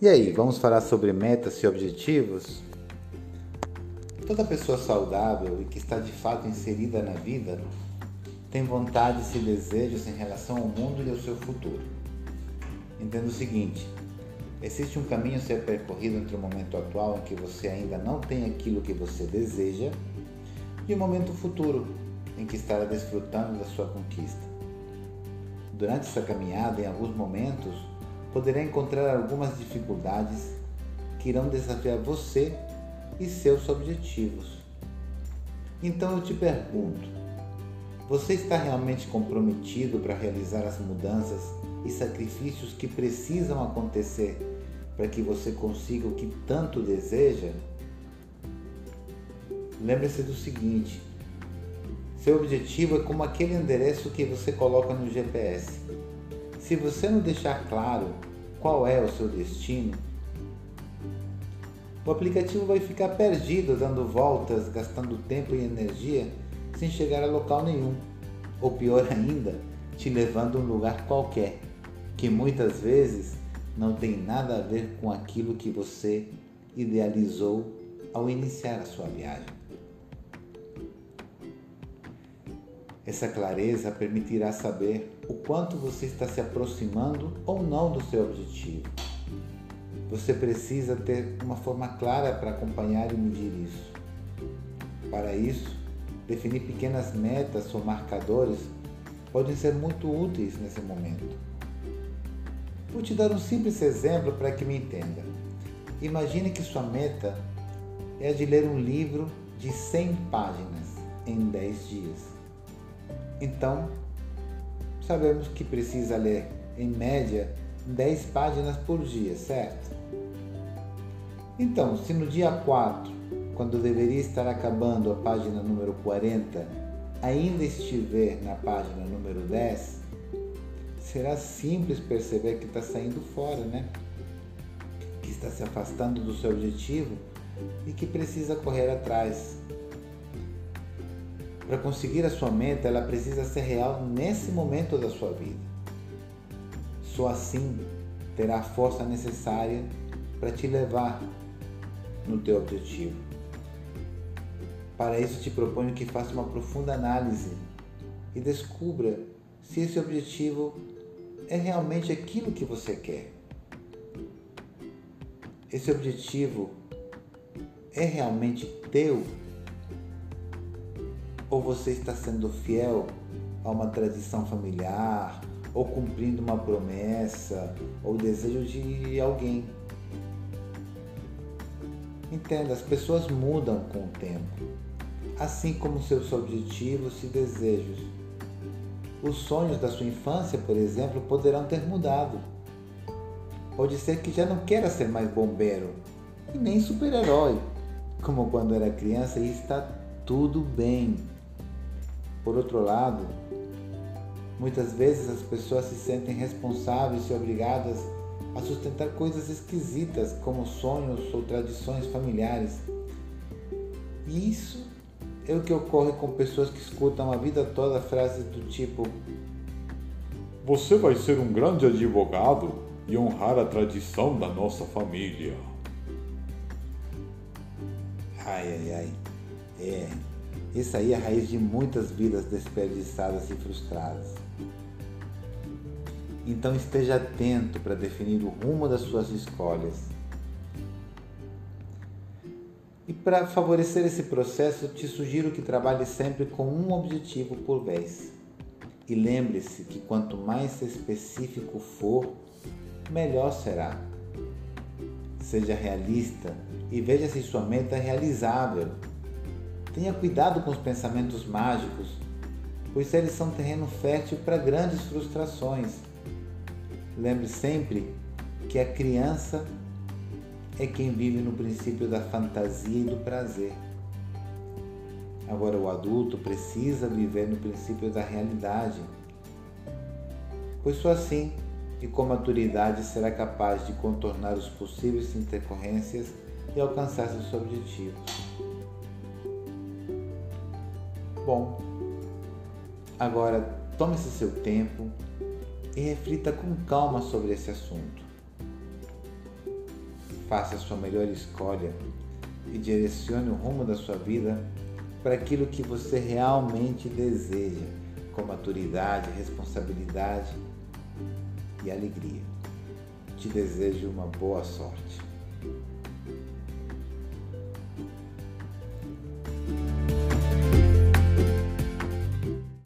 E aí, vamos falar sobre metas e objetivos? Toda pessoa saudável e que está de fato inserida na vida tem vontades e desejos em relação ao mundo e ao seu futuro. Entenda o seguinte: existe um caminho a ser percorrido entre o momento atual em que você ainda não tem aquilo que você deseja e o momento futuro em que estará desfrutando da sua conquista. Durante essa caminhada, em alguns momentos, poderá encontrar algumas dificuldades que irão desafiar você e seus objetivos. Então eu te pergunto: você está realmente comprometido para realizar as mudanças e sacrifícios que precisam acontecer para que você consiga o que tanto deseja? Lembre-se do seguinte: seu objetivo é como aquele endereço que você coloca no GPS. Se você não deixar claro qual é o seu destino, o aplicativo vai ficar perdido dando voltas, gastando tempo e energia sem chegar a local nenhum. Ou pior ainda, te levando a um lugar qualquer, que muitas vezes não tem nada a ver com aquilo que você idealizou ao iniciar a sua viagem. Essa clareza permitirá saber o quanto você está se aproximando ou não do seu objetivo. Você precisa ter uma forma clara para acompanhar e medir isso. Para isso, definir pequenas metas ou marcadores podem ser muito úteis nesse momento. Vou te dar um simples exemplo para que me entenda. Imagine que sua meta é a de ler um livro de 100 páginas em 10 dias. Então, sabemos que precisa ler, em média, 10 páginas por dia, certo? Então, se no dia 4, quando deveria estar acabando a página número 40, ainda estiver na página número 10, será simples perceber que está saindo fora, né? Que está se afastando do seu objetivo e que precisa correr atrás. Para conseguir a sua meta, ela precisa ser real nesse momento da sua vida. Só assim terá a força necessária para te levar no teu objetivo. Para isso te proponho que faça uma profunda análise e descubra se esse objetivo é realmente aquilo que você quer. Esse objetivo é realmente teu ou você está sendo fiel a uma tradição familiar, ou cumprindo uma promessa, ou desejo de alguém. Entenda, as pessoas mudam com o tempo, assim como seus objetivos e desejos. Os sonhos da sua infância, por exemplo, poderão ter mudado. Pode ser que já não queira ser mais bombeiro e nem super-herói, como quando era criança, e está tudo bem. Por outro lado, muitas vezes as pessoas se sentem responsáveis e obrigadas a sustentar coisas esquisitas como sonhos ou tradições familiares. E isso é o que ocorre com pessoas que escutam a vida toda frases do tipo: Você vai ser um grande advogado e honrar a tradição da nossa família. Ai, ai, ai. É, isso aí é a raiz de muitas vidas desperdiçadas e frustradas. Então esteja atento para definir o rumo das suas escolhas. E para favorecer esse processo, te sugiro que trabalhe sempre com um objetivo por vez. E lembre-se que quanto mais específico for, melhor será. Seja realista e veja se sua meta é realizável Tenha cuidado com os pensamentos mágicos, pois eles são terreno fértil para grandes frustrações. Lembre sempre que a criança é quem vive no princípio da fantasia e do prazer. Agora, o adulto precisa viver no princípio da realidade, pois só assim e com maturidade será capaz de contornar os possíveis intercorrências e alcançar seus objetivos. Bom, agora tome-se seu tempo e reflita com calma sobre esse assunto. faça a sua melhor escolha e direcione o rumo da sua vida para aquilo que você realmente deseja, com maturidade, responsabilidade e alegria. Te desejo uma boa sorte.